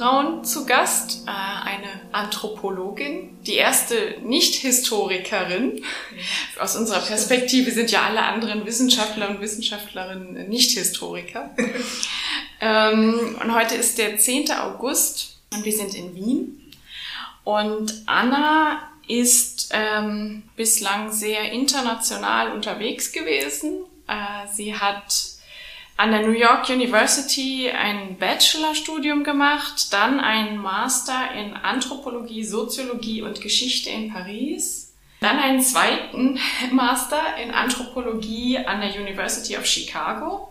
Weichselbraun zu Gast, äh, eine Anthropologin, die erste Nicht-Historikerin. Aus unserer Perspektive sind ja alle anderen Wissenschaftler und Wissenschaftlerinnen Nicht-Historiker. Ähm, und heute ist der 10. August und wir sind in Wien. Und Anna ist ähm, bislang sehr international unterwegs gewesen. Äh, sie hat an der New York University ein Bachelorstudium gemacht, dann ein Master in Anthropologie, Soziologie und Geschichte in Paris, dann einen zweiten Master in Anthropologie an der University of Chicago,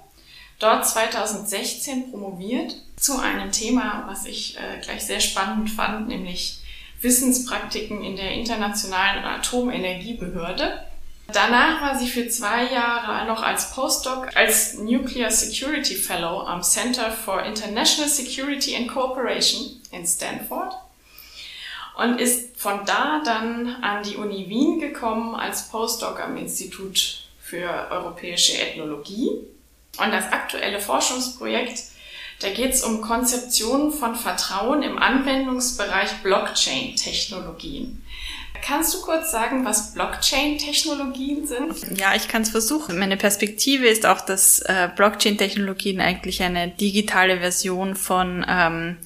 dort 2016 promoviert zu einem Thema, was ich äh, gleich sehr spannend fand, nämlich Wissenspraktiken in der Internationalen Atomenergiebehörde. Danach war sie für zwei Jahre noch als Postdoc als Nuclear Security Fellow am Center for International Security and Cooperation in Stanford und ist von da dann an die Uni Wien gekommen als Postdoc am Institut für europäische Ethnologie. Und das aktuelle Forschungsprojekt, da geht es um Konzeptionen von Vertrauen im Anwendungsbereich Blockchain-Technologien. Kannst du kurz sagen, was Blockchain-Technologien sind? Ja, ich kann es versuchen. Meine Perspektive ist auch, dass äh, Blockchain-Technologien eigentlich eine digitale Version von ähm,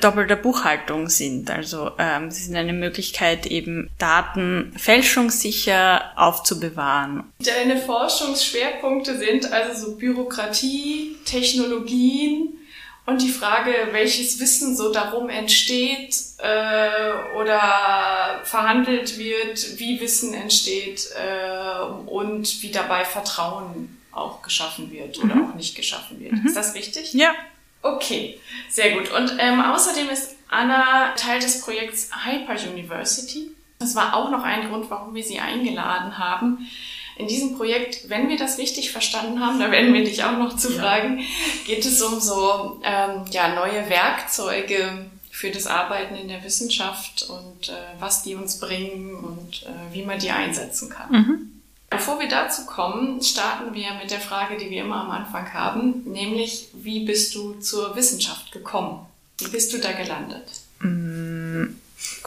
doppelter Buchhaltung sind. Also ähm, sie sind eine Möglichkeit, eben Daten fälschungssicher aufzubewahren. Deine Forschungsschwerpunkte sind also so Bürokratie, Technologien, und die Frage, welches Wissen so darum entsteht äh, oder verhandelt wird, wie Wissen entsteht äh, und wie dabei Vertrauen auch geschaffen wird oder mhm. auch nicht geschaffen wird. Mhm. Ist das richtig? Ja. Okay, sehr gut. Und ähm, außerdem ist Anna Teil des Projekts Hyper University. Das war auch noch ein Grund, warum wir sie eingeladen haben in diesem Projekt, wenn wir das richtig verstanden haben, da werden wir dich auch noch zu fragen, ja. geht es um so ähm, ja, neue Werkzeuge für das Arbeiten in der Wissenschaft und äh, was die uns bringen und äh, wie man die einsetzen kann. Mhm. Bevor wir dazu kommen, starten wir mit der Frage, die wir immer am Anfang haben, nämlich wie bist du zur Wissenschaft gekommen? Wie bist du da gelandet?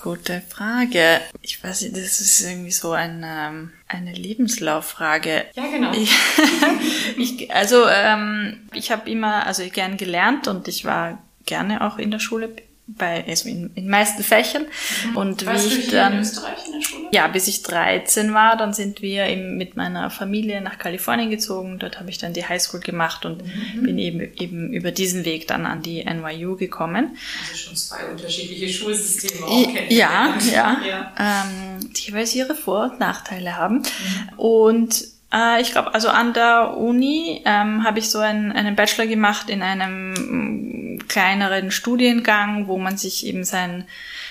Gute Frage. Ich weiß nicht, das ist irgendwie so eine, eine Lebenslauffrage. Ja, genau. Ich, ich, also ähm, ich habe immer, also gern gelernt und ich war gerne auch in der Schule bei also in, in meisten Fächern mhm. und Warst wie ich dann ja bis ich 13 war dann sind wir eben mit meiner Familie nach Kalifornien gezogen dort habe ich dann die Highschool gemacht und mhm. bin eben eben über diesen Weg dann an die NYU gekommen also schon zwei unterschiedliche Schulsysteme auch ja ja, ja. Ähm, die jeweils ihre Vor- und Nachteile haben mhm. und äh, ich glaube, also an der Uni ähm, habe ich so einen, einen Bachelor gemacht in einem mm, kleineren Studiengang, wo man sich eben sein,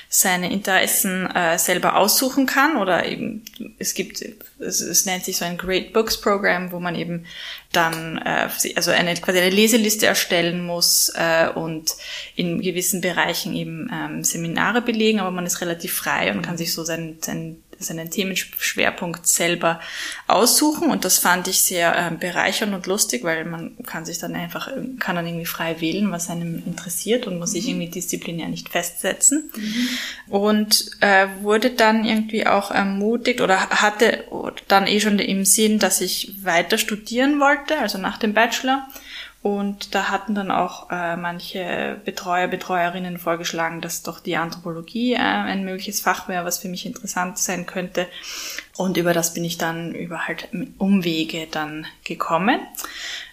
seine Interessen äh, selber aussuchen kann oder eben es gibt es, es nennt sich so ein Great Books Program, wo man eben dann äh, also eine quasi eine Leseliste erstellen muss äh, und in gewissen Bereichen eben ähm, Seminare belegen, aber man ist relativ frei und kann sich so sein, sein seinen Themenschwerpunkt selber aussuchen und das fand ich sehr äh, bereichernd und lustig, weil man kann sich dann einfach, kann dann irgendwie frei wählen, was einem interessiert und muss sich mhm. irgendwie disziplinär nicht festsetzen. Mhm. Und äh, wurde dann irgendwie auch ermutigt oder hatte dann eh schon im Sinn, dass ich weiter studieren wollte, also nach dem Bachelor und da hatten dann auch äh, manche Betreuer, Betreuerinnen vorgeschlagen, dass doch die Anthropologie äh, ein mögliches Fach wäre, was für mich interessant sein könnte. Und über das bin ich dann über halt Umwege dann gekommen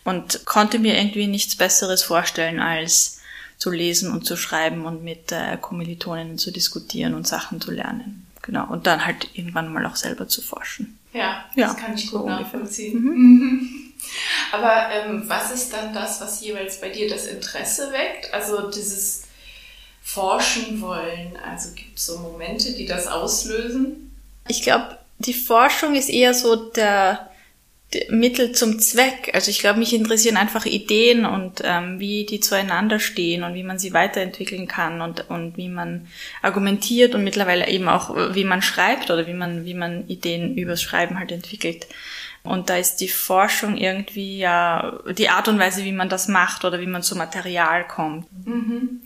und konnte mir irgendwie nichts Besseres vorstellen, als zu lesen und zu schreiben und mit äh, Kommilitoninnen zu diskutieren und Sachen zu lernen. Genau. Und dann halt irgendwann mal auch selber zu forschen. Ja, das ja, kann ich gut so nachvollziehen. Mhm. Aber ähm, was ist dann das, was jeweils bei dir das Interesse weckt? Also dieses Forschen wollen. Also gibt es so Momente, die das auslösen? Ich glaube, die Forschung ist eher so der, der Mittel zum Zweck. Also ich glaube, mich interessieren einfach Ideen und ähm, wie die zueinander stehen und wie man sie weiterentwickeln kann und, und wie man argumentiert und mittlerweile eben auch, wie man schreibt oder wie man, wie man Ideen übers Schreiben halt entwickelt. Und da ist die Forschung irgendwie ja die Art und Weise, wie man das macht oder wie man zu Material kommt. Mhm.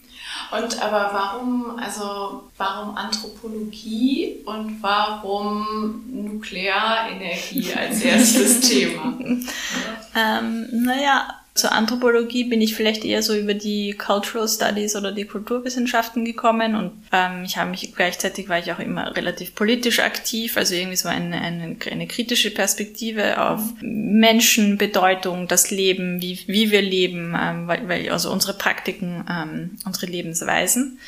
Und aber warum, also warum Anthropologie und warum Nuklearenergie als erstes Thema? ähm, naja, zur Anthropologie bin ich vielleicht eher so über die Cultural Studies oder die Kulturwissenschaften gekommen und ähm, ich habe mich gleichzeitig war ich auch immer relativ politisch aktiv, also irgendwie so eine, eine, eine kritische Perspektive auf Menschen, Bedeutung, das Leben, wie, wie wir leben, ähm, weil, weil also unsere Praktiken, ähm, unsere Lebensweisen.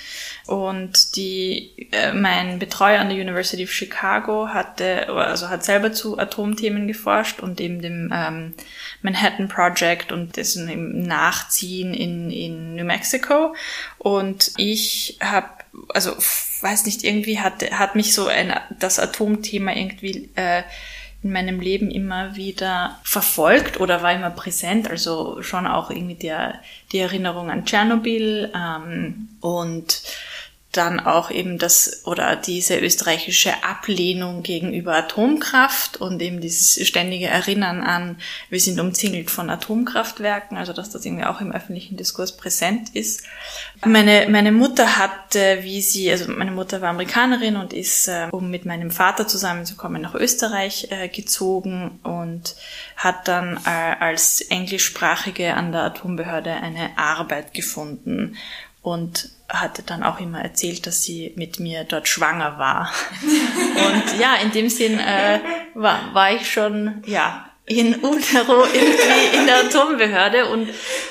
Und die, äh, mein Betreuer an der University of Chicago hatte, also hat selber zu Atomthemen geforscht und eben dem ähm, Manhattan Project und dessen Nachziehen in, in New Mexico. Und ich habe, also weiß nicht, irgendwie hat, hat mich so ein, das Atomthema irgendwie äh, in meinem Leben immer wieder verfolgt oder war immer präsent. Also schon auch irgendwie der, die Erinnerung an Tschernobyl ähm, und dann auch eben das oder diese österreichische Ablehnung gegenüber Atomkraft und eben dieses ständige Erinnern an, wir sind umzingelt von Atomkraftwerken, also dass das irgendwie auch im öffentlichen Diskurs präsent ist. Meine, meine Mutter hat, wie sie, also meine Mutter war Amerikanerin und ist, äh, um mit meinem Vater zusammenzukommen, nach Österreich äh, gezogen und hat dann äh, als Englischsprachige an der Atombehörde eine Arbeit gefunden und hatte dann auch immer erzählt, dass sie mit mir dort schwanger war. und ja, in dem Sinn äh, war, war ich schon ja in Utero irgendwie in der Atombehörde und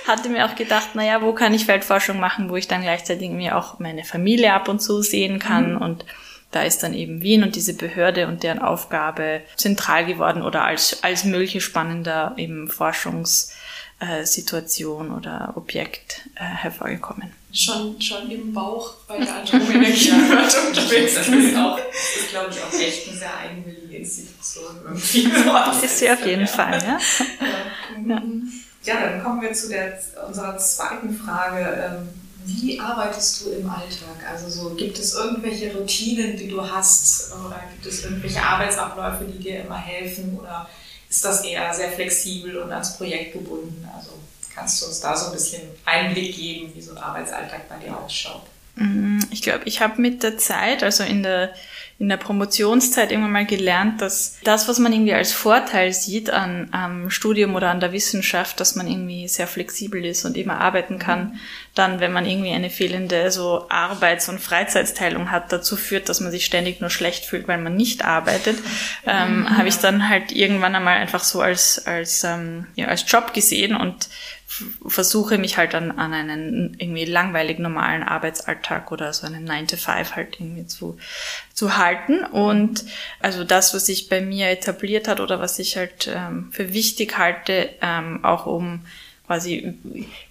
hatte mir auch gedacht, naja, wo kann ich Feldforschung machen, wo ich dann gleichzeitig mir auch meine Familie ab und zu sehen kann mhm. und da ist dann eben Wien und diese Behörde und deren Aufgabe zentral geworden oder als, als mögliche spannender eben Forschungssituation oder Objekt äh, hervorgekommen schon, schon im Bauch bei der Atomenergie gehört willst das ist auch, das ist glaube ich auch echt eine sehr eigenwillige Institution irgendwie. Das ist sie auf jeden Fall, ja. ja. Ja, dann kommen wir zu der, unserer zweiten Frage. Ähm, wie arbeitest du im Alltag? Also so, gibt es irgendwelche Routinen, die du hast oder gibt es irgendwelche Arbeitsabläufe, die dir immer helfen oder ist das eher sehr flexibel und ans Projekt gebunden? Also Kannst du uns da so ein bisschen Einblick geben, wie so ein Arbeitsalltag bei dir ausschaut? Mm, ich glaube, ich habe mit der Zeit, also in der, in der Promotionszeit irgendwann mal gelernt, dass das, was man irgendwie als Vorteil sieht an, am Studium oder an der Wissenschaft, dass man irgendwie sehr flexibel ist und immer arbeiten kann, dann, wenn man irgendwie eine fehlende so Arbeits- und Freizeitsteilung hat, dazu führt, dass man sich ständig nur schlecht fühlt, weil man nicht arbeitet, ähm, mhm. habe ich dann halt irgendwann einmal einfach so als, als, ähm, ja, als Job gesehen und versuche mich halt an, an einen irgendwie langweilig normalen Arbeitsalltag oder so einen 9 to 5 halt irgendwie zu, zu halten. Und also das, was sich bei mir etabliert hat oder was ich halt ähm, für wichtig halte, ähm, auch um quasi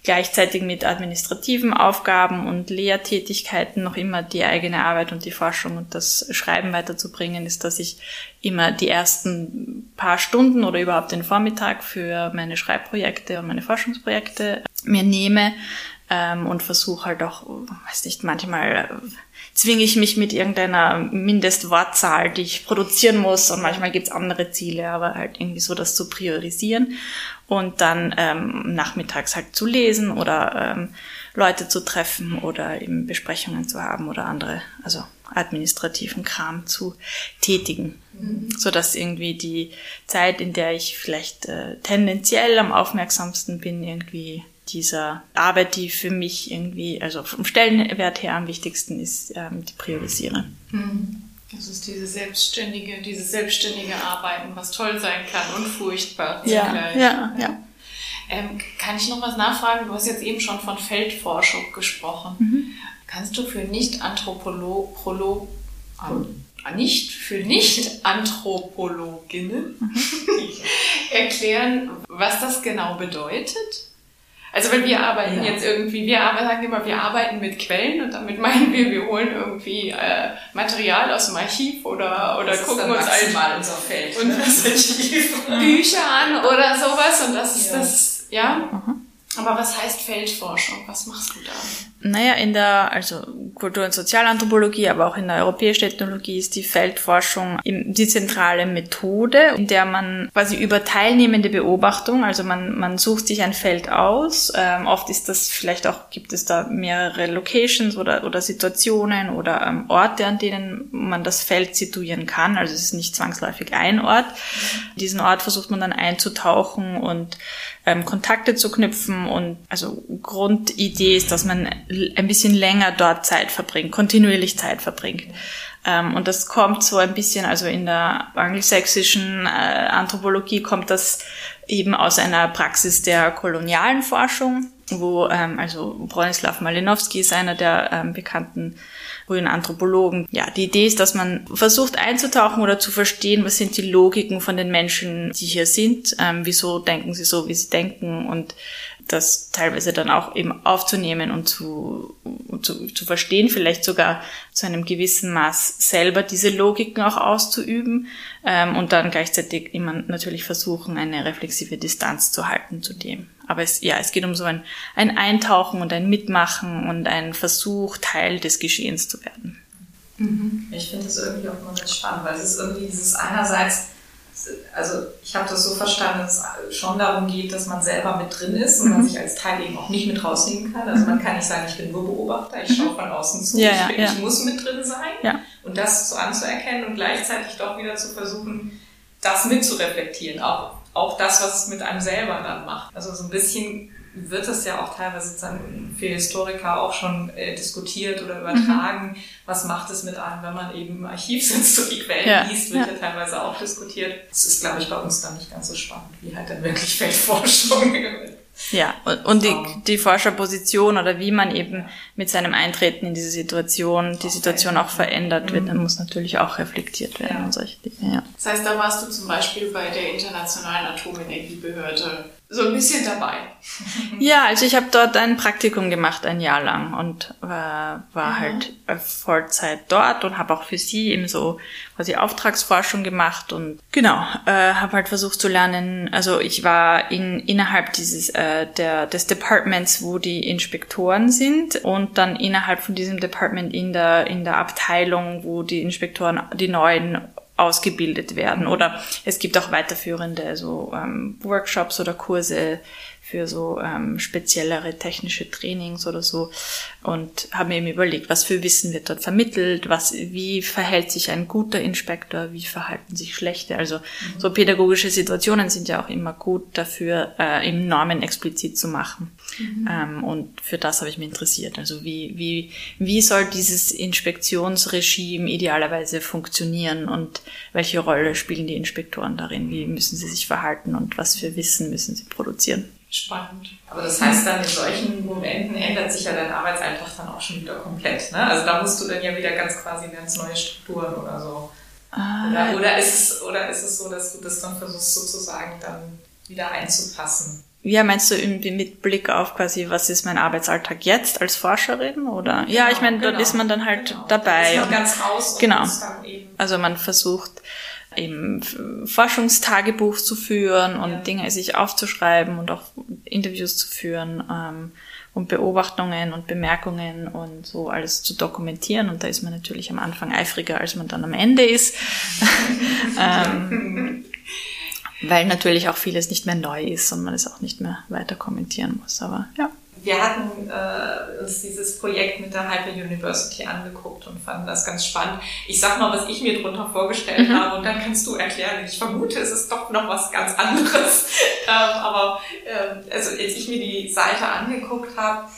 gleichzeitig mit administrativen Aufgaben und Lehrtätigkeiten noch immer die eigene Arbeit und die Forschung und das Schreiben weiterzubringen, ist, dass ich immer die ersten paar Stunden oder überhaupt den Vormittag für meine Schreibprojekte und meine Forschungsprojekte mir nehme ähm, und versuche halt auch, weiß nicht, manchmal zwinge ich mich mit irgendeiner Mindestwortzahl, die ich produzieren muss. Und manchmal gibt's andere Ziele, aber halt irgendwie so das zu priorisieren und dann ähm, nachmittags halt zu lesen oder ähm, Leute zu treffen oder eben Besprechungen zu haben oder andere, also administrativen Kram zu tätigen, mhm. so dass irgendwie die Zeit, in der ich vielleicht äh, tendenziell am aufmerksamsten bin, irgendwie dieser Arbeit, die für mich irgendwie, also vom Stellenwert her am wichtigsten ist, ähm, die priorisiere. Mhm. Das ist diese selbstständige, dieses selbstständige Arbeiten, was toll sein kann und furchtbar ja, Ja, ja. ja. Ähm, kann ich noch was nachfragen? Du hast jetzt eben schon von Feldforschung gesprochen. Mhm. Kannst du für Nicht-Anthropolo an, nicht für Nicht-Anthropologinnen mhm. erklären, was das genau bedeutet? Also wenn wir arbeiten ja. jetzt irgendwie, wir arbeiten, sagen immer, wir arbeiten mit Quellen und damit meinen wir, wir holen irgendwie äh, Material aus dem Archiv oder, oder gucken uns halt unser Feld, und Bücher an oder sowas und das ist ja. das, ja. Mhm. Aber was heißt Feldforschung? Was machst du da? Naja, in der, also Kultur- und Sozialanthropologie, aber auch in der europäischen Ethnologie ist die Feldforschung die zentrale Methode, in der man quasi über teilnehmende Beobachtung, also man, man sucht sich ein Feld aus. Ähm, oft ist das vielleicht auch, gibt es da mehrere Locations oder, oder Situationen oder ähm, Orte, an denen man das Feld situieren kann. Also es ist nicht zwangsläufig ein Ort. Diesen Ort versucht man dann einzutauchen und ähm, Kontakte zu knüpfen und also Grundidee ist, dass man ein bisschen länger dort Zeit verbringt, kontinuierlich Zeit verbringt. Ähm, und das kommt so ein bisschen, also in der angelsächsischen äh, Anthropologie kommt das eben aus einer Praxis der kolonialen Forschung, wo ähm, also Bronislaw Malinowski ist einer der ähm, bekannten frühen Anthropologen. Ja, die Idee ist, dass man versucht einzutauchen oder zu verstehen, was sind die Logiken von den Menschen, die hier sind, ähm, wieso denken sie so, wie sie denken und das teilweise dann auch eben aufzunehmen und zu, zu, zu verstehen, vielleicht sogar zu einem gewissen Maß selber diese Logiken auch auszuüben ähm, und dann gleichzeitig immer natürlich versuchen, eine reflexive Distanz zu halten zu dem. Aber es, ja, es geht um so ein, ein Eintauchen und ein Mitmachen und ein Versuch, Teil des Geschehens zu werden. Mhm. Ich finde das irgendwie auch immer ganz spannend, weil es ist irgendwie dieses einerseits also ich habe das so verstanden, dass es schon darum geht, dass man selber mit drin ist und mhm. man sich als Teil eben auch nicht mit rausnehmen kann. Also man kann nicht sagen, ich bin nur Beobachter, ich schaue von außen zu, ja, ich, bin, ja. ich, muss mit drin sein ja. und das so anzuerkennen und gleichzeitig doch wieder zu versuchen, das mitzureflektieren, auch, auch das, was es mit einem selber dann macht. Also so ein bisschen wird es ja auch teilweise sozusagen für Historiker auch schon äh, diskutiert oder übertragen. Mhm. Was macht es mit einem, wenn man eben im Archiv sitzt und die Quellen ja. liest, wird ja. ja. teilweise auch diskutiert. Das ist, glaube ich, bei uns dann nicht ganz so spannend, wie halt dann wirklich Feldforschung. Ja, und die, die Forscherposition oder wie man eben mit seinem Eintreten in diese Situation, die Situation auch verändert wird, dann mhm. muss natürlich auch reflektiert werden ja. und solche Dinge, ja. Das heißt, da warst du zum Beispiel bei der Internationalen Atomenergiebehörde so ein bisschen dabei. Ja, also ich habe dort ein Praktikum gemacht, ein Jahr lang und äh, war mhm. halt Vollzeit dort und habe auch für sie eben so quasi Auftragsforschung gemacht und genau, äh, habe halt versucht zu lernen. Also ich war in innerhalb dieses äh, der des Departments, wo die Inspektoren sind und dann innerhalb von diesem Department in der in der Abteilung, wo die Inspektoren die neuen ausgebildet werden. Mhm. Oder es gibt auch weiterführende so ähm, Workshops oder Kurse für so ähm, speziellere technische Trainings oder so und habe mir eben überlegt, was für Wissen wird dort vermittelt, was, wie verhält sich ein guter Inspektor, wie verhalten sich schlechte. Also mhm. so pädagogische Situationen sind ja auch immer gut dafür, äh, im Normen explizit zu machen. Mhm. Ähm, und für das habe ich mich interessiert. Also wie, wie, wie soll dieses Inspektionsregime idealerweise funktionieren und welche Rolle spielen die Inspektoren darin? Wie müssen sie sich verhalten und was für Wissen müssen sie produzieren? Spannend. Aber das heißt dann, in solchen Momenten ändert sich ja dein Arbeitsalltag dann auch schon wieder komplett. Ne? Also da musst du dann ja wieder ganz quasi ganz neue Strukturen oder so. Ah, oder, oder, ist es, oder ist es so, dass du das dann versuchst sozusagen dann wieder einzupassen? Ja, meinst du irgendwie mit Blick auf quasi, was ist mein Arbeitsalltag jetzt als Forscherin? Oder? Genau, ja, ich meine, genau, dort ist man dann halt genau. dabei. Da ist man ganz raus. Genau. Also man versucht, eben Forschungstagebuch zu führen und ja. Dinge sich aufzuschreiben und auch Interviews zu führen. Ähm, und Beobachtungen und Bemerkungen und so alles zu dokumentieren. Und da ist man natürlich am Anfang eifriger, als man dann am Ende ist. ähm, weil natürlich auch vieles nicht mehr neu ist und man es auch nicht mehr weiter kommentieren muss. Aber ja wir hatten äh, uns dieses Projekt mit der Hyper University angeguckt und fanden das ganz spannend. Ich sag mal, was ich mir darunter vorgestellt mhm. habe und dann kannst du erklären. Ich vermute, es ist doch noch was ganz anderes. ähm, aber äh, also als ich mir die Seite angeguckt habe,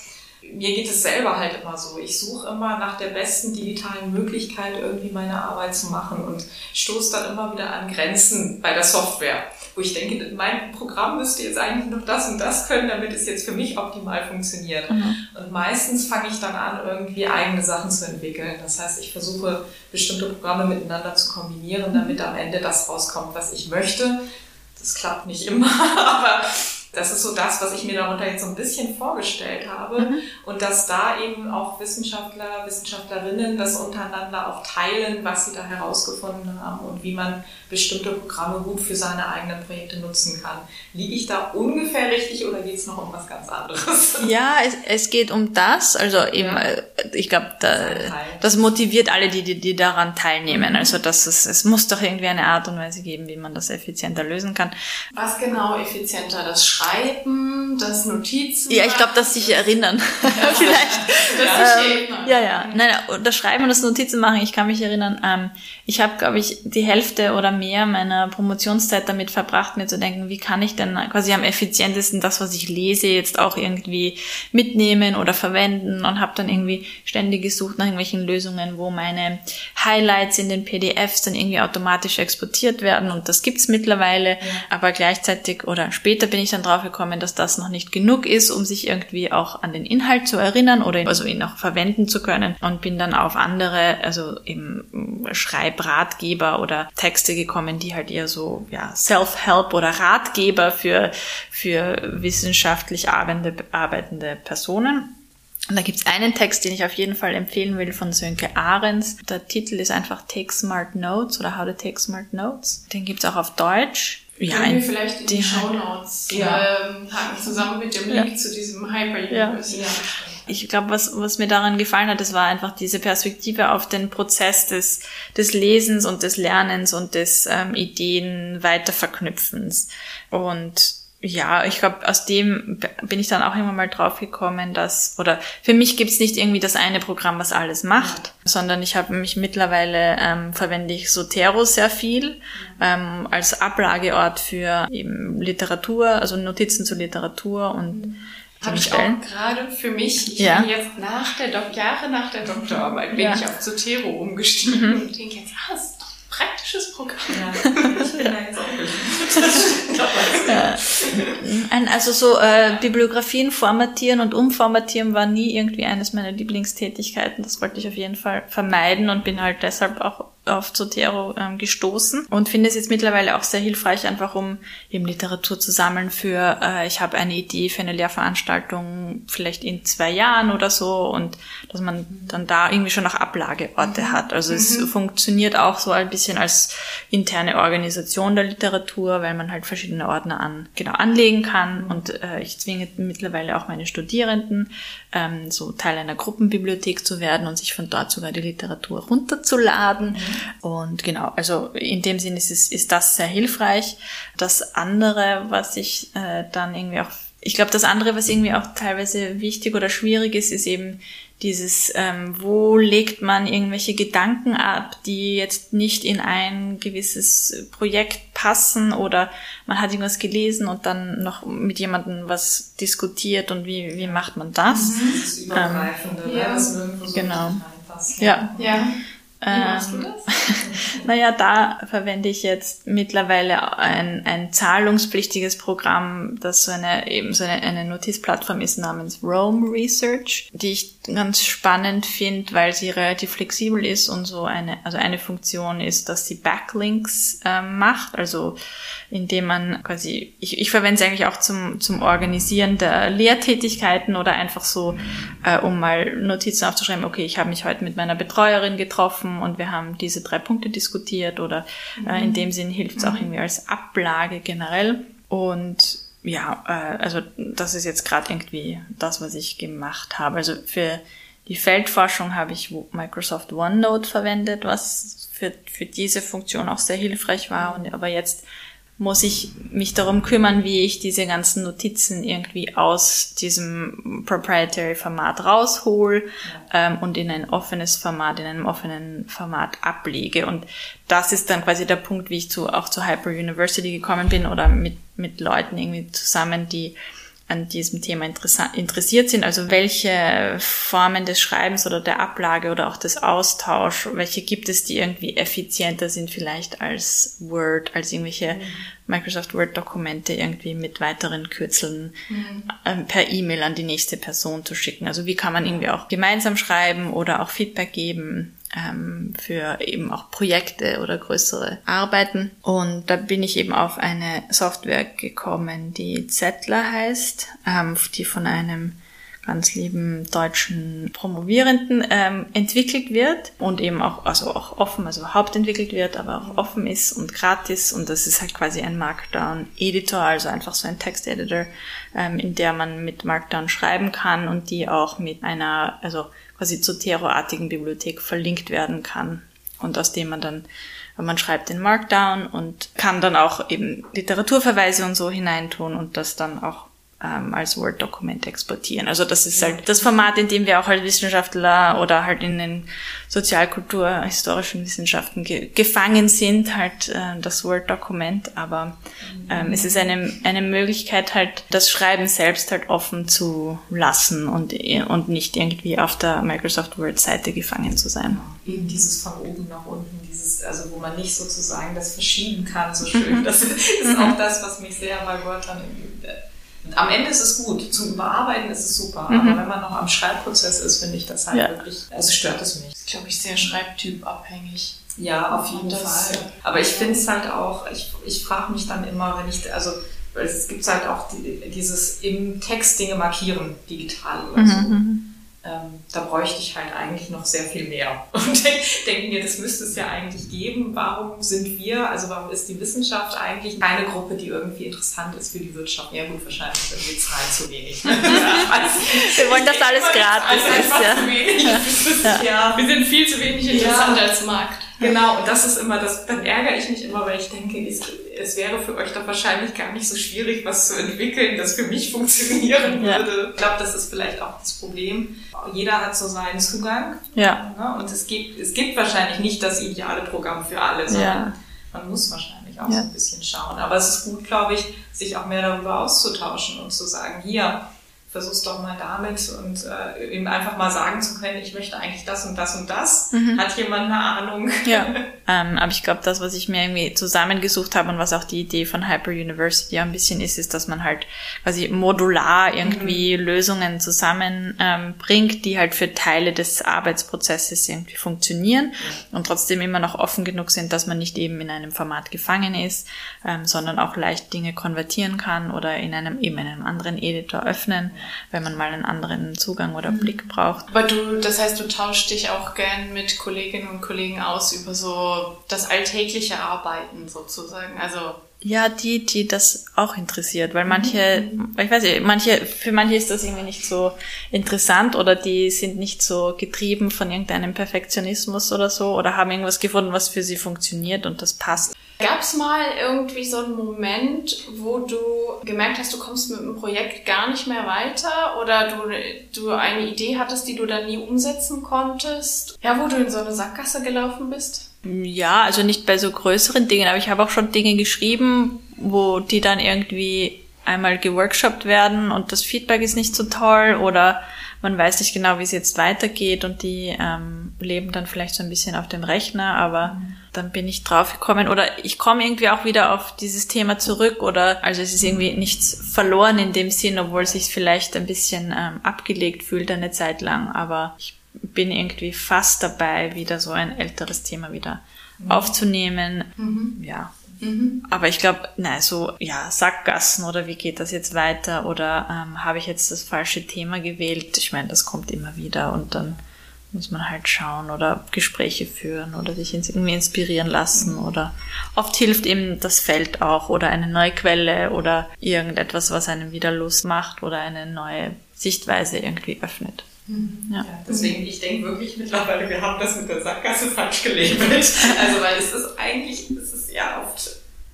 mir geht es selber halt immer so. Ich suche immer nach der besten digitalen Möglichkeit, irgendwie meine Arbeit zu machen und stoße dann immer wieder an Grenzen bei der Software wo ich denke, mein Programm müsste jetzt eigentlich noch das und das können, damit es jetzt für mich optimal funktioniert. Mhm. Und meistens fange ich dann an, irgendwie eigene Sachen zu entwickeln. Das heißt, ich versuche bestimmte Programme miteinander zu kombinieren, damit am Ende das rauskommt, was ich möchte. Das klappt nicht immer, aber das ist so das, was ich mir darunter jetzt so ein bisschen vorgestellt habe. Mhm. Und dass da eben auch Wissenschaftler, Wissenschaftlerinnen das untereinander auch teilen, was sie da herausgefunden haben und wie man bestimmte Programme gut für seine eigenen Projekte nutzen kann. Liege ich da ungefähr richtig oder geht es noch um was ganz anderes? Ja, es, es geht um das. Also eben, ja. Äh, ich glaube, da, das motiviert alle, die, die, die daran teilnehmen. Mhm. Also dass es, es muss doch irgendwie eine Art und Weise geben, wie man das effizienter lösen kann. Was genau effizienter? Das Schreiben, das Notizen? Ja, ich glaube, dass sich erinnern. Vielleicht. Das ähm, erinnern. Ja, ja. Nein, das Schreiben und das Notizen machen, ich kann mich erinnern. Ähm, ich habe, glaube ich, die Hälfte oder mehr meiner Promotionszeit damit verbracht, mir zu denken, wie kann ich denn quasi am effizientesten das, was ich lese, jetzt auch irgendwie mitnehmen oder verwenden und habe dann irgendwie ständig gesucht nach irgendwelchen Lösungen, wo meine Highlights in den PDFs dann irgendwie automatisch exportiert werden und das gibt's mittlerweile, ja. aber gleichzeitig oder später bin ich dann drauf gekommen, dass das noch nicht genug ist, um sich irgendwie auch an den Inhalt zu erinnern oder also ihn auch verwenden zu können und bin dann auf andere, also eben Schreibratgeber oder Texte gekommen, die halt eher so ja, Self-Help oder Ratgeber für, für wissenschaftlich arbeitende, arbeitende Personen. Und da gibt's einen Text, den ich auf jeden Fall empfehlen will von Sönke Ahrens. Der Titel ist einfach Take Smart Notes oder How to Take Smart Notes. Den gibt's auch auf Deutsch. Ja, Können wir vielleicht in die, die Show Notes ja. ähm, zusammen mit dem Link ja. zu diesem Hyper University. Ja ich glaube, was, was mir daran gefallen hat, das war einfach diese Perspektive auf den Prozess des, des Lesens und des Lernens und des ähm, Ideen weiterverknüpfens. Und ja, ich glaube, aus dem bin ich dann auch immer mal drauf gekommen, dass, oder für mich gibt's nicht irgendwie das eine Programm, was alles macht, ja. sondern ich habe mich mittlerweile, ähm, verwende ich Sotero sehr viel ähm, als Ablageort für eben Literatur, also Notizen zur Literatur und mhm habe ich auch gerade für mich, ich ja. bin jetzt nach der Dok Jahre nach der Doktorarbeit, bin ja. ich auf Zotero umgestiegen mhm. und denke jetzt, ah, praktisches Programm. Ja. ja. Also so äh, Bibliografien formatieren und umformatieren war nie irgendwie eines meiner Lieblingstätigkeiten. Das wollte ich auf jeden Fall vermeiden und bin halt deshalb auch auf Zotero ähm, gestoßen und finde es jetzt mittlerweile auch sehr hilfreich, einfach um eben Literatur zu sammeln für, äh, ich habe eine Idee für eine Lehrveranstaltung vielleicht in zwei Jahren oder so und dass man dann da irgendwie schon noch Ablageorte mhm. hat. Also es mhm. funktioniert auch so ein bisschen als interne Organisation der Literatur, weil man halt verschiedene Ordner an, genau anlegen kann und äh, ich zwinge mittlerweile auch meine Studierenden, ähm, so Teil einer Gruppenbibliothek zu werden und sich von dort sogar die Literatur runterzuladen. Mhm. Und genau, also in dem Sinne ist, es, ist das sehr hilfreich. Das andere, was ich äh, dann irgendwie auch, ich glaube, das andere, was irgendwie auch teilweise wichtig oder schwierig ist, ist eben dieses, ähm, wo legt man irgendwelche Gedanken ab, die jetzt nicht in ein gewisses Projekt passen oder man hat irgendwas gelesen und dann noch mit jemandem was diskutiert und wie, wie macht man das? Mhm. Das ist übergreifende, ähm, ja. das nirgendwo so genau. Ja. ja. Wie machst du das? naja, da verwende ich jetzt mittlerweile ein, ein zahlungspflichtiges Programm, das so eine, eben so eine, eine Notizplattform ist namens Rome Research, die ich ganz spannend finde, weil sie relativ flexibel ist und so eine, also eine Funktion ist, dass sie Backlinks äh, macht, also indem man quasi, ich, ich verwende es eigentlich auch zum, zum Organisieren der Lehrtätigkeiten oder einfach so, äh, um mal Notizen aufzuschreiben, okay, ich habe mich heute mit meiner Betreuerin getroffen und wir haben diese drei Punkte diskutiert oder äh, in mhm. dem Sinn hilft es auch mhm. irgendwie als Ablage generell. Und ja, äh, also das ist jetzt gerade irgendwie das, was ich gemacht habe. Also für die Feldforschung habe ich Microsoft OneNote verwendet, was für, für diese Funktion auch sehr hilfreich war. Und aber jetzt muss ich mich darum kümmern, wie ich diese ganzen Notizen irgendwie aus diesem proprietary Format raushol ähm, und in ein offenes Format, in einem offenen Format ablege. Und das ist dann quasi der Punkt, wie ich zu, auch zu Hyper University gekommen bin oder mit, mit Leuten irgendwie zusammen, die an diesem Thema interessiert sind, also welche Formen des Schreibens oder der Ablage oder auch des Austausch, welche gibt es, die irgendwie effizienter sind vielleicht als Word, als irgendwelche mhm. Microsoft Word-Dokumente irgendwie mit weiteren Kürzeln mhm. ähm, per E-Mail an die nächste Person zu schicken. Also wie kann man irgendwie auch gemeinsam schreiben oder auch Feedback geben ähm, für eben auch Projekte oder größere Arbeiten. Und da bin ich eben auf eine Software gekommen, die Zettler heißt, ähm, die von einem ganz lieben deutschen Promovierenden ähm, entwickelt wird und eben auch, also auch offen, also hauptentwickelt wird, aber auch offen ist und gratis. Und das ist halt quasi ein Markdown-Editor, also einfach so ein Text-Editor, ähm, in der man mit Markdown schreiben kann und die auch mit einer, also quasi zur Terrorartigen Bibliothek verlinkt werden kann. Und aus dem man dann man schreibt den Markdown und kann dann auch eben Literaturverweise und so hineintun und das dann auch ähm, als Word-Dokument exportieren. Also das ist halt das Format, in dem wir auch als Wissenschaftler oder halt in den Sozialkultur, historischen Wissenschaften ge gefangen sind, halt äh, das Word-Dokument. Aber ähm, es ist eine, eine Möglichkeit, halt das Schreiben selbst halt offen zu lassen und, und nicht irgendwie auf der Microsoft Word-Seite gefangen zu sein. Eben dieses von oben nach unten, dieses, also wo man nicht sozusagen das verschieben kann, so schön. Das ist auch das, was mich sehr bei Word dann am Ende ist es gut, zum Überarbeiten ist es super, mhm. aber wenn man noch am Schreibprozess ist, finde ich das halt ja. wirklich, also stört es mich. Das ist, glaube ich, sehr schreibtypabhängig. Ja, auf jeden das, Fall. Aber ich finde es halt auch, ich, ich frage mich dann immer, wenn ich, also es gibt halt auch die, dieses im Text Dinge markieren, digital oder mhm. so. Mhm ähm, da bräuchte ich halt eigentlich noch sehr viel mehr. Und denke mir, das müsste es ja eigentlich geben. Warum sind wir, also warum ist die Wissenschaft eigentlich keine Gruppe, die irgendwie interessant ist für die Wirtschaft? Ja gut, wahrscheinlich sind wir zahlen zu wenig. wir wollen das alles gratis. ist, ja. Ja. Wir sind viel zu wenig interessant ja. als Markt. Genau, und das ist immer das, dann ärgere ich mich immer, weil ich denke, es, es wäre für euch doch wahrscheinlich gar nicht so schwierig, was zu entwickeln, das für mich funktionieren würde. Ich glaube, das ist vielleicht auch das Problem. Jeder hat so seinen Zugang. Ja. Ne? Und es gibt, es gibt wahrscheinlich nicht das ideale Programm für alle, sondern ja. man muss wahrscheinlich auch ja. so ein bisschen schauen. Aber es ist gut, glaube ich, sich auch mehr darüber auszutauschen und zu sagen, hier, versuch's doch mal damit und äh, ihm einfach mal sagen zu können, ich möchte eigentlich das und das und das. Mhm. Hat jemand eine Ahnung? Ja, ähm, aber ich glaube, das, was ich mir irgendwie zusammengesucht habe und was auch die Idee von Hyper University ein bisschen ist, ist, dass man halt quasi modular irgendwie mhm. Lösungen zusammenbringt, ähm, die halt für Teile des Arbeitsprozesses irgendwie funktionieren und trotzdem immer noch offen genug sind, dass man nicht eben in einem Format gefangen ist, ähm, sondern auch leicht Dinge konvertieren kann oder in einem eben in einem anderen Editor öffnen wenn man mal einen anderen Zugang oder mhm. Blick braucht. Aber du, das heißt, du tauschst dich auch gern mit Kolleginnen und Kollegen aus über so das alltägliche Arbeiten sozusagen. Also ja, die, die das auch interessiert, weil manche, mhm. ich weiß nicht, manche, für manche ist das irgendwie nicht so interessant oder die sind nicht so getrieben von irgendeinem Perfektionismus oder so oder haben irgendwas gefunden, was für sie funktioniert und das passt. Gab es mal irgendwie so einen Moment, wo du gemerkt hast, du kommst mit dem Projekt gar nicht mehr weiter oder du, du eine Idee hattest, die du dann nie umsetzen konntest? Ja, wo du in so eine Sackgasse gelaufen bist? Ja, also nicht bei so größeren Dingen, aber ich habe auch schon Dinge geschrieben, wo die dann irgendwie einmal geworkshopt werden und das Feedback ist nicht so toll oder man weiß nicht genau, wie es jetzt weitergeht und die ähm, leben dann vielleicht so ein bisschen auf dem Rechner, aber mhm. Dann bin ich draufgekommen oder ich komme irgendwie auch wieder auf dieses Thema zurück oder also es ist irgendwie nichts verloren in dem Sinn, obwohl es sich vielleicht ein bisschen ähm, abgelegt fühlt eine Zeit lang, aber ich bin irgendwie fast dabei, wieder so ein älteres Thema wieder mhm. aufzunehmen. Mhm. Ja, Mhm. Aber ich glaube, na so, ja, Sackgassen oder wie geht das jetzt weiter oder ähm, habe ich jetzt das falsche Thema gewählt? Ich meine, das kommt immer wieder und dann muss man halt schauen oder Gespräche führen oder sich irgendwie inspirieren lassen oder oft hilft eben das Feld auch oder eine neue Quelle oder irgendetwas, was einem wieder Lust macht oder eine neue Sichtweise irgendwie öffnet. Mhm. Ja. ja. deswegen, ich denke wirklich mittlerweile, wir haben das mit der Sackgasse falsch gelabelt. Also, weil es ist eigentlich, es ist ja oft,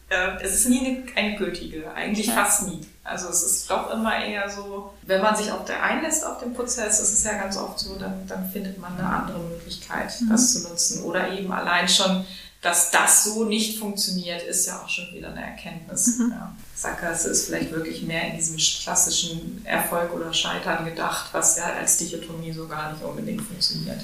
äh, es ist nie eine, eine gültige, eigentlich ja. fast nie. Also es ist doch immer eher so, wenn man sich auf der einlässt auf den Prozess, ist es ja ganz oft so, dann, dann findet man eine andere Möglichkeit, mhm. das zu nutzen. Oder eben allein schon, dass das so nicht funktioniert, ist ja auch schon wieder eine Erkenntnis. Mhm. Ja. Sackgasse ist vielleicht wirklich mehr in diesem klassischen Erfolg oder Scheitern gedacht, was ja als Dichotomie so gar nicht unbedingt funktioniert.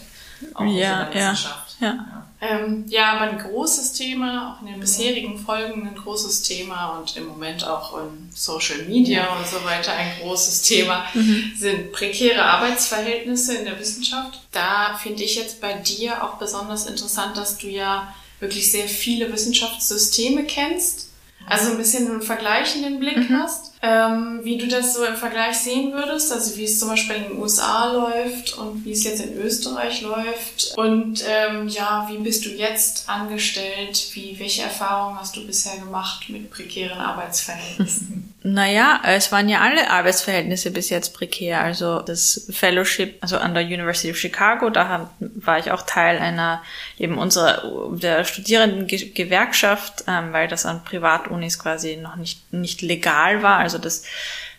Auch ja, der Wissenschaft. Ja. Ja. Ähm, ja, aber ein großes Thema, auch in den bisherigen Folgen ein großes Thema und im Moment auch in Social Media und so weiter ein großes Thema mhm. sind prekäre Arbeitsverhältnisse in der Wissenschaft. Da finde ich jetzt bei dir auch besonders interessant, dass du ja wirklich sehr viele Wissenschaftssysteme kennst also ein bisschen einen vergleichenden Blick mhm. hast, ähm, wie du das so im Vergleich sehen würdest, also wie es zum Beispiel in den USA läuft und wie es jetzt in Österreich läuft und ähm, ja, wie bist du jetzt angestellt, wie, welche Erfahrungen hast du bisher gemacht mit prekären Arbeitsverhältnissen? Naja, es waren ja alle Arbeitsverhältnisse bis jetzt prekär. Also das Fellowship, also an der University of Chicago, da war ich auch Teil einer eben unserer der Studierendengewerkschaft, ähm, weil das an Privatunis quasi noch nicht nicht legal war. Also das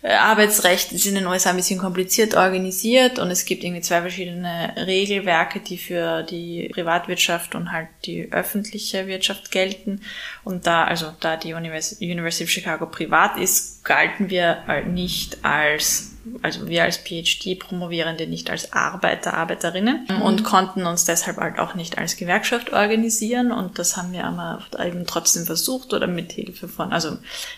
Arbeitsrecht ist in den USA ein bisschen kompliziert organisiert und es gibt irgendwie zwei verschiedene Regelwerke, die für die Privatwirtschaft und halt die öffentliche Wirtschaft gelten. Und da, also da die University of Chicago privat ist, galten wir halt nicht als also wir als PhD-Promovierende nicht als Arbeiter, Arbeiterinnen mhm. und konnten uns deshalb halt auch nicht als Gewerkschaft organisieren und das haben wir aber eben trotzdem versucht oder mit Hilfe von, also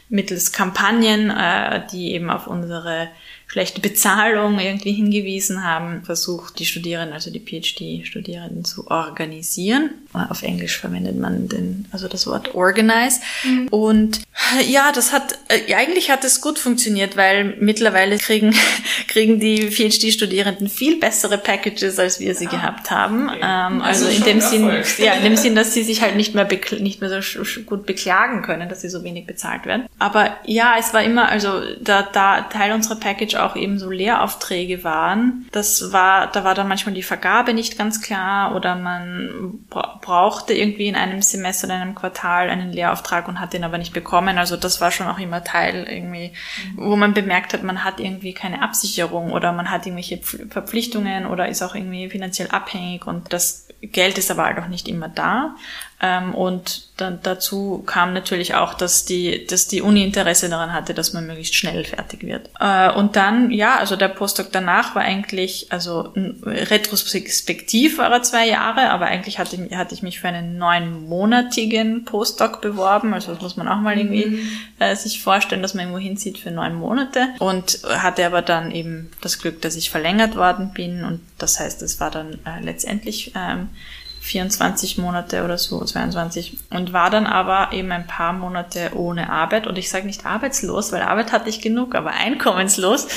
mittels Kampagnen, äh, die eben auf unsere schlechte Bezahlung irgendwie hingewiesen haben, versucht die Studierenden, also die PhD-Studierenden zu organisieren. Auf Englisch verwendet man den, also das Wort organize. Mhm. Und ja, das hat, äh, eigentlich hat es gut funktioniert, weil mittlerweile kriegen, kriegen die PhD-Studierenden viel bessere Packages, als wir sie ah, gehabt haben. Okay. Ähm, also, also in dem Sinn, ja, in dem Sinn, dass sie sich halt nicht mehr, nicht mehr so gut beklagen können, dass sie so wenig bezahlt werden. Aber ja, es war immer, also da, da Teil unserer Package auch eben so Lehraufträge waren. Das war, da war dann manchmal die Vergabe nicht ganz klar oder man brauchte irgendwie in einem Semester oder einem Quartal einen Lehrauftrag und hat den aber nicht bekommen. Also das war schon auch immer Teil irgendwie, wo man bemerkt hat, man hat irgendwie keine Absicherung oder man hat irgendwelche Verpflichtungen oder ist auch irgendwie finanziell abhängig und das Geld ist aber halt auch nicht immer da. Ähm, und dann dazu kam natürlich auch, dass die, dass die Uni Interesse daran hatte, dass man möglichst schnell fertig wird. Äh, und dann, ja, also der Postdoc danach war eigentlich, also retrospektiv war er zwei Jahre, aber eigentlich hatte ich, hatte ich mich für einen neunmonatigen Postdoc beworben. Also das muss man auch mal irgendwie mhm. äh, sich vorstellen, dass man irgendwo hinzieht für neun Monate. Und hatte aber dann eben das Glück, dass ich verlängert worden bin. Und das heißt, es war dann äh, letztendlich ähm, 24 Monate oder so, 22. Und war dann aber eben ein paar Monate ohne Arbeit. Und ich sage nicht arbeitslos, weil Arbeit hatte ich genug, aber einkommenslos.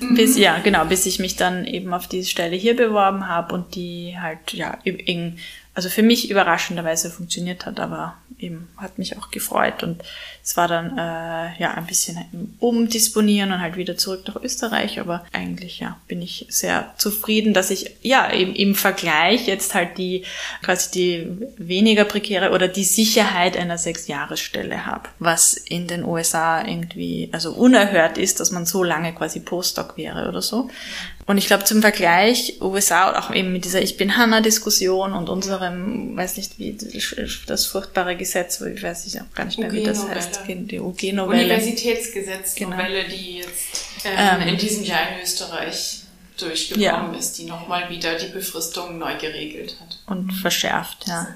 Mhm. Bis, ja, genau, bis ich mich dann eben auf diese Stelle hier beworben habe und die halt, ja, in, also für mich überraschenderweise funktioniert hat, aber eben hat mich auch gefreut. Und es war dann äh, ja ein bisschen umdisponieren und halt wieder zurück nach Österreich, aber eigentlich ja bin ich sehr zufrieden, dass ich ja im, im Vergleich jetzt halt die quasi die weniger prekäre oder die Sicherheit einer Sechsjahresstelle habe, was in den USA irgendwie also unerhört ist, dass man so lange quasi Postdoc wäre oder so. Und ich glaube zum Vergleich USA und auch eben mit dieser Ich bin Hanna-Diskussion und unserem, weiß nicht wie, das furchtbare Gesetz, ich weiß ich auch gar nicht mehr, wie das heißt, die UG-Novelle. Universitätsgesetz-Novelle, genau. die jetzt ähm, ähm, in diesem Jahr in Österreich durchgekommen ja. ist, die nochmal wieder die Befristung neu geregelt hat. Und verschärft, ja.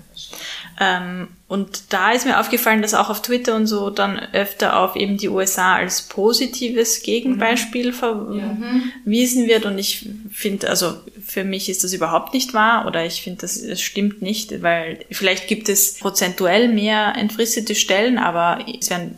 Ähm, und da ist mir aufgefallen, dass auch auf Twitter und so dann öfter auf eben die USA als positives Gegenbeispiel mhm. verwiesen wird. Und ich finde, also für mich ist das überhaupt nicht wahr oder ich finde, das, das stimmt nicht, weil vielleicht gibt es prozentuell mehr entfristete Stellen, aber es werden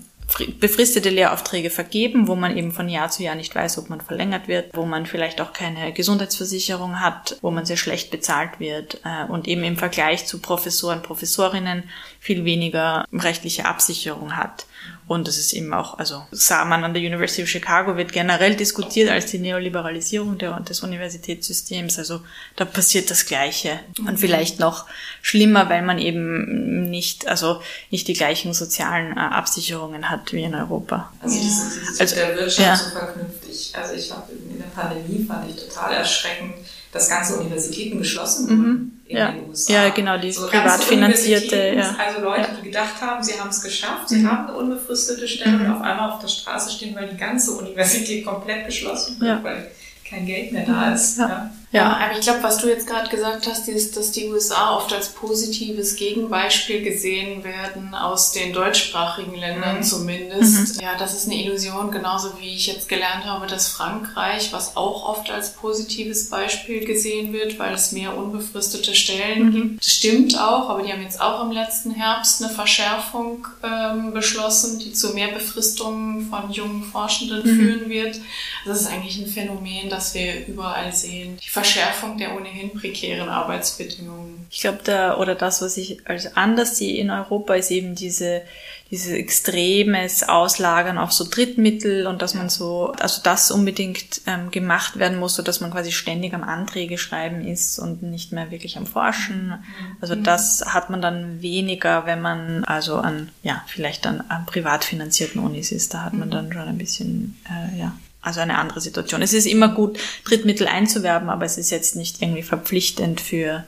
befristete Lehraufträge vergeben, wo man eben von Jahr zu Jahr nicht weiß, ob man verlängert wird, wo man vielleicht auch keine Gesundheitsversicherung hat, wo man sehr schlecht bezahlt wird äh, und eben im Vergleich zu Professoren, Professorinnen viel weniger rechtliche Absicherung hat. Und das ist eben auch, also sah man an der University of Chicago, wird generell diskutiert als die Neoliberalisierung der, des Universitätssystems. Also da passiert das Gleiche. Und vielleicht noch schlimmer, weil man eben nicht, also nicht die gleichen sozialen äh, Absicherungen hat wie in Europa. Also, dieses, dieses also der Wirtschaft ja. so verknüpft. Ich, also ich habe in der Pandemie fand ich total erschreckend, dass ganze Universitäten geschlossen wurden. Mhm in ja. den USA. Ja, genau, die so privat finanzierte. Ja. Also Leute, die gedacht haben, sie haben es geschafft, sie mhm. haben eine unbefristete Stelle mhm. und auf einmal auf der Straße stehen, weil die ganze Universität komplett geschlossen wird, weil kein Geld mehr da ist. Ja. Ja, aber ich glaube, was du jetzt gerade gesagt hast, ist, dass die USA oft als positives Gegenbeispiel gesehen werden, aus den deutschsprachigen Ländern mhm. zumindest. Mhm. Ja, das ist eine Illusion, genauso wie ich jetzt gelernt habe, dass Frankreich, was auch oft als positives Beispiel gesehen wird, weil es mehr unbefristete Stellen mhm. gibt. Stimmt auch, aber die haben jetzt auch im letzten Herbst eine Verschärfung ähm, beschlossen, die zu mehr Befristungen von jungen Forschenden mhm. führen wird. Das ist eigentlich ein Phänomen, das wir überall sehen. Die Verschärfung der ohnehin prekären Arbeitsbedingungen. Ich glaube, da, oder das, was ich als anders sehe in Europa, ist eben diese, dieses extremes Auslagern auf so Drittmittel und dass man so, also das unbedingt ähm, gemacht werden muss, so dass man quasi ständig am Anträge schreiben ist und nicht mehr wirklich am Forschen. Mhm. Also das hat man dann weniger, wenn man also an, ja, vielleicht dann an privat finanzierten Unis ist. Da hat man mhm. dann schon ein bisschen, äh, ja, also eine andere Situation. Es ist immer gut, Drittmittel einzuwerben, aber es ist jetzt nicht irgendwie verpflichtend für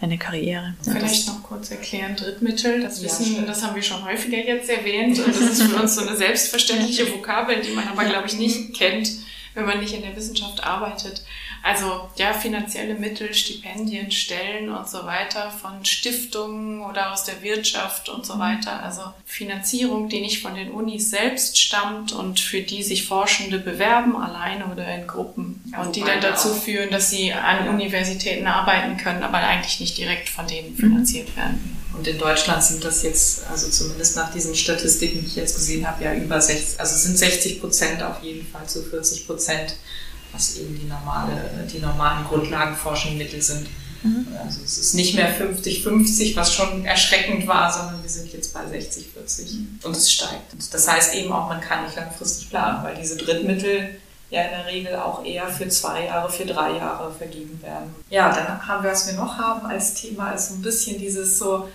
eine Karriere. Vielleicht noch kurz erklären, Drittmittel, das wissen, ja, das haben wir schon häufiger jetzt erwähnt und das ist für uns so eine selbstverständliche Vokabel, die man aber, glaube ich, nicht kennt, wenn man nicht in der Wissenschaft arbeitet. Also ja, finanzielle Mittel, Stipendien, Stellen und so weiter von Stiftungen oder aus der Wirtschaft und so mhm. weiter. Also Finanzierung, die nicht von den Unis selbst stammt und für die sich Forschende bewerben, alleine oder in Gruppen. Also und die dann dazu führen, dass sie an Universitäten arbeiten können, aber eigentlich nicht direkt von denen mhm. finanziert werden. Und in Deutschland sind das jetzt, also zumindest nach diesen Statistiken, die ich jetzt gesehen habe, ja über 60, also sind 60 Prozent auf jeden Fall zu 40 Prozent was eben die, normale, die normalen Grundlagenforschungsmittel sind. Mhm. Also es ist nicht mehr 50-50, was schon erschreckend war, sondern wir sind jetzt bei 60-40 mhm. und es steigt. Und das heißt eben auch, man kann nicht langfristig planen, weil diese Drittmittel ja in der Regel auch eher für zwei Jahre, für drei Jahre vergeben werden. Ja, dann haben wir, was wir noch haben als Thema, ist so ein bisschen dieses so,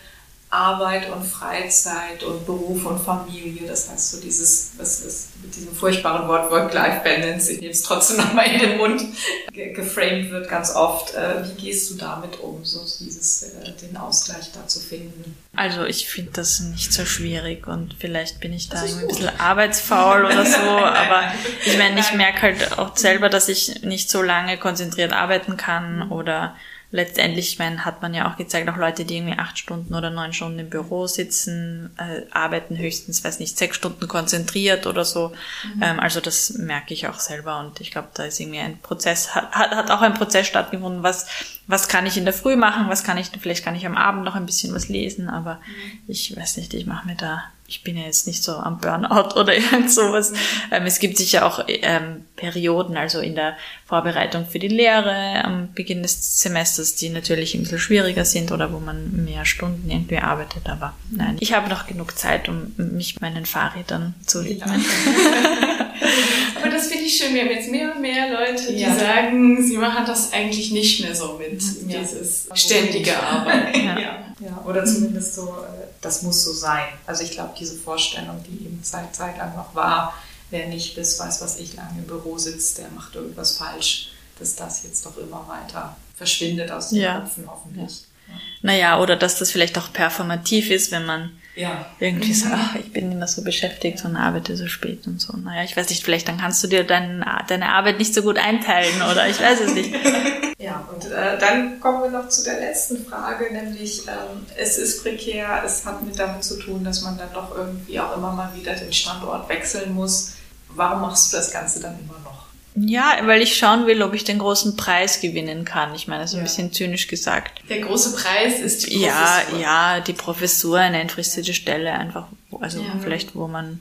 Arbeit und Freizeit und Beruf und Familie. Das heißt, so dieses, was ist mit diesem furchtbaren Wort Work-Life-Balance, ich nehme es trotzdem nochmal in den Mund, geframed wird ganz oft. Äh, wie gehst du damit um, so dieses, äh, den Ausgleich da zu finden? Also ich finde das nicht so schwierig und vielleicht bin ich da ein bisschen arbeitsfaul oder so, aber ich meine, ich merke halt auch selber, dass ich nicht so lange konzentriert arbeiten kann oder letztendlich, ich meine, hat man ja auch gezeigt, auch Leute, die irgendwie acht Stunden oder neun Stunden im Büro sitzen, äh, arbeiten höchstens, weiß nicht, sechs Stunden konzentriert oder so. Mhm. Ähm, also das merke ich auch selber und ich glaube, da ist irgendwie ein Prozess, hat, hat auch ein Prozess stattgefunden, was, was kann ich in der Früh machen, was kann ich, vielleicht kann ich am Abend noch ein bisschen was lesen, aber mhm. ich weiß nicht, ich mache mir da ich bin ja jetzt nicht so am Burnout oder irgend sowas. Ähm, es gibt sicher auch ähm, Perioden, also in der Vorbereitung für die Lehre am Beginn des Semesters, die natürlich ein bisschen schwieriger sind oder wo man mehr Stunden irgendwie arbeitet. Aber nein, ich habe noch genug Zeit, um mich meinen Fahrrädern zu widmen. Ich schön. Wir haben jetzt mehr und mehr Leute, die ja. sagen, sie machen das eigentlich nicht mehr so mit, ja. dieses ständige Arbeiten. Ja. ja. Oder zumindest so, äh, das muss so sein. Also ich glaube, diese Vorstellung, die eben Zeit, Zeit lang noch war, wer nicht bis weiß was ich lange im Büro sitzt, der macht irgendwas falsch, dass das jetzt doch immer weiter verschwindet aus den Köpfen hoffentlich. Naja, oder dass das vielleicht auch performativ ist, wenn man ja. irgendwie mhm. sagt, ach, ich bin immer so beschäftigt und arbeite so spät und so. Naja, ich weiß nicht, vielleicht dann kannst du dir dein, deine Arbeit nicht so gut einteilen oder ich weiß es nicht. ja, und äh, dann kommen wir noch zu der letzten Frage, nämlich ähm, es ist prekär, es hat mit damit zu tun, dass man dann doch irgendwie auch immer mal wieder den Standort wechseln muss. Warum machst du das Ganze dann immer noch? Ja, weil ich schauen will, ob ich den großen Preis gewinnen kann. Ich meine, so ein ja. bisschen zynisch gesagt. Der große Preis ist die Professur. Ja, ja, die Professur, eine entfristete Stelle, einfach, also ja. vielleicht, wo man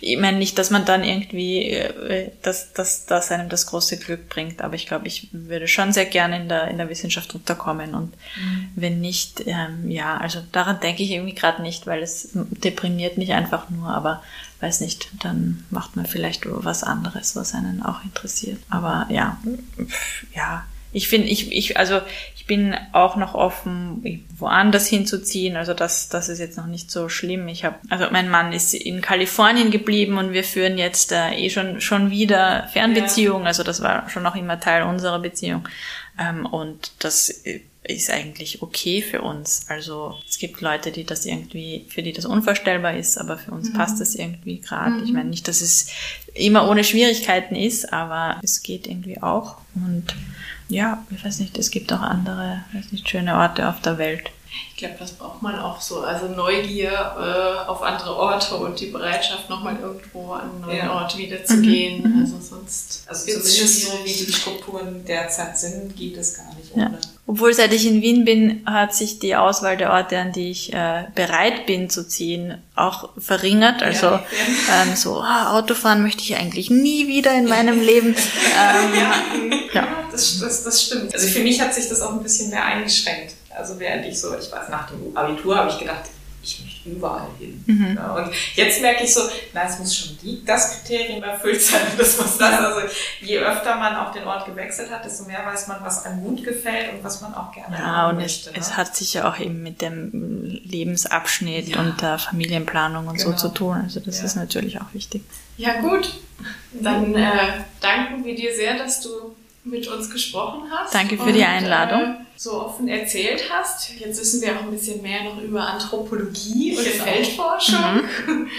ich meine nicht, dass man dann irgendwie, äh, dass, dass das einem das große Glück bringt, aber ich glaube, ich würde schon sehr gerne in der, in der Wissenschaft unterkommen und mhm. wenn nicht, ähm, ja, also daran denke ich irgendwie gerade nicht, weil es deprimiert mich einfach nur, aber weiß nicht, dann macht man vielleicht was anderes, was einen auch interessiert. Aber ja, ja, ich finde, ich, ich, also ich bin auch noch offen, woanders hinzuziehen. Also das, das ist jetzt noch nicht so schlimm. Ich habe, also mein Mann ist in Kalifornien geblieben und wir führen jetzt äh, eh schon schon wieder Fernbeziehungen. Ja. Also das war schon noch immer Teil unserer Beziehung. Ähm, und das ist eigentlich okay für uns. Also es gibt Leute, die das irgendwie, für die das unvorstellbar ist, aber für uns mhm. passt das irgendwie gerade. Mhm. Ich meine nicht, dass es immer ohne Schwierigkeiten ist, aber es geht irgendwie auch. Und ja, ich weiß nicht, es gibt auch andere, weiß nicht, schöne Orte auf der Welt. Ich glaube, das braucht man auch so. Also Neugier äh, auf andere Orte und die Bereitschaft, nochmal irgendwo an einen neuen ja. Ort wieder zu mhm. gehen. Mhm. Also sonst. Also zumindest so wie die Strukturen derzeit sind, geht es gar nicht ohne. Ja. Obwohl seit ich in Wien bin, hat sich die Auswahl der Orte, an die ich äh, bereit bin zu ziehen, auch verringert. Also ja, ähm, so ah, Autofahren möchte ich eigentlich nie wieder in meinem Leben. Ähm, ja, ja. Das, das, das stimmt. Also für mich hat sich das auch ein bisschen mehr eingeschränkt. Also während ich so, ich weiß, nach dem Abitur habe ich gedacht, ich möchte überall hin. Mhm. Ja, und jetzt merke ich so, na, es muss schon die, das Kriterium erfüllt sein, das muss das. Also je öfter man auch den Ort gewechselt hat, desto mehr weiß man, was einem gut gefällt und was man auch gerne ja, und möchte. Es, ne? es hat sich ja auch eben mit dem Lebensabschnitt ja. und der Familienplanung und genau. so zu tun. Also das ja. ist natürlich auch wichtig. Ja gut, dann äh, danken wir dir sehr, dass du mit uns gesprochen hast. Danke für und, die Einladung. Äh, so offen erzählt hast. Jetzt wissen wir auch ein bisschen mehr noch über Anthropologie und genau. Feldforschung mhm.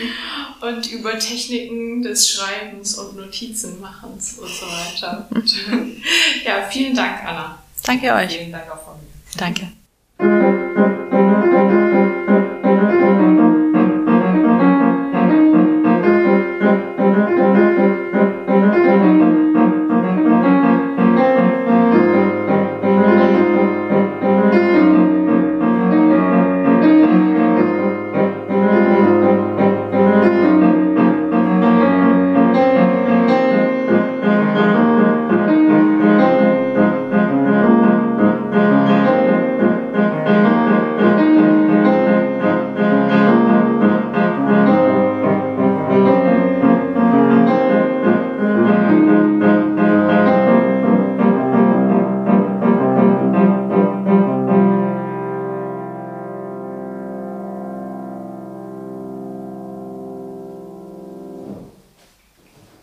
und über Techniken des Schreibens und Notizenmachens und so weiter. ja, vielen Dank, Anna. Danke euch. Vielen Dank auch von mir. Danke.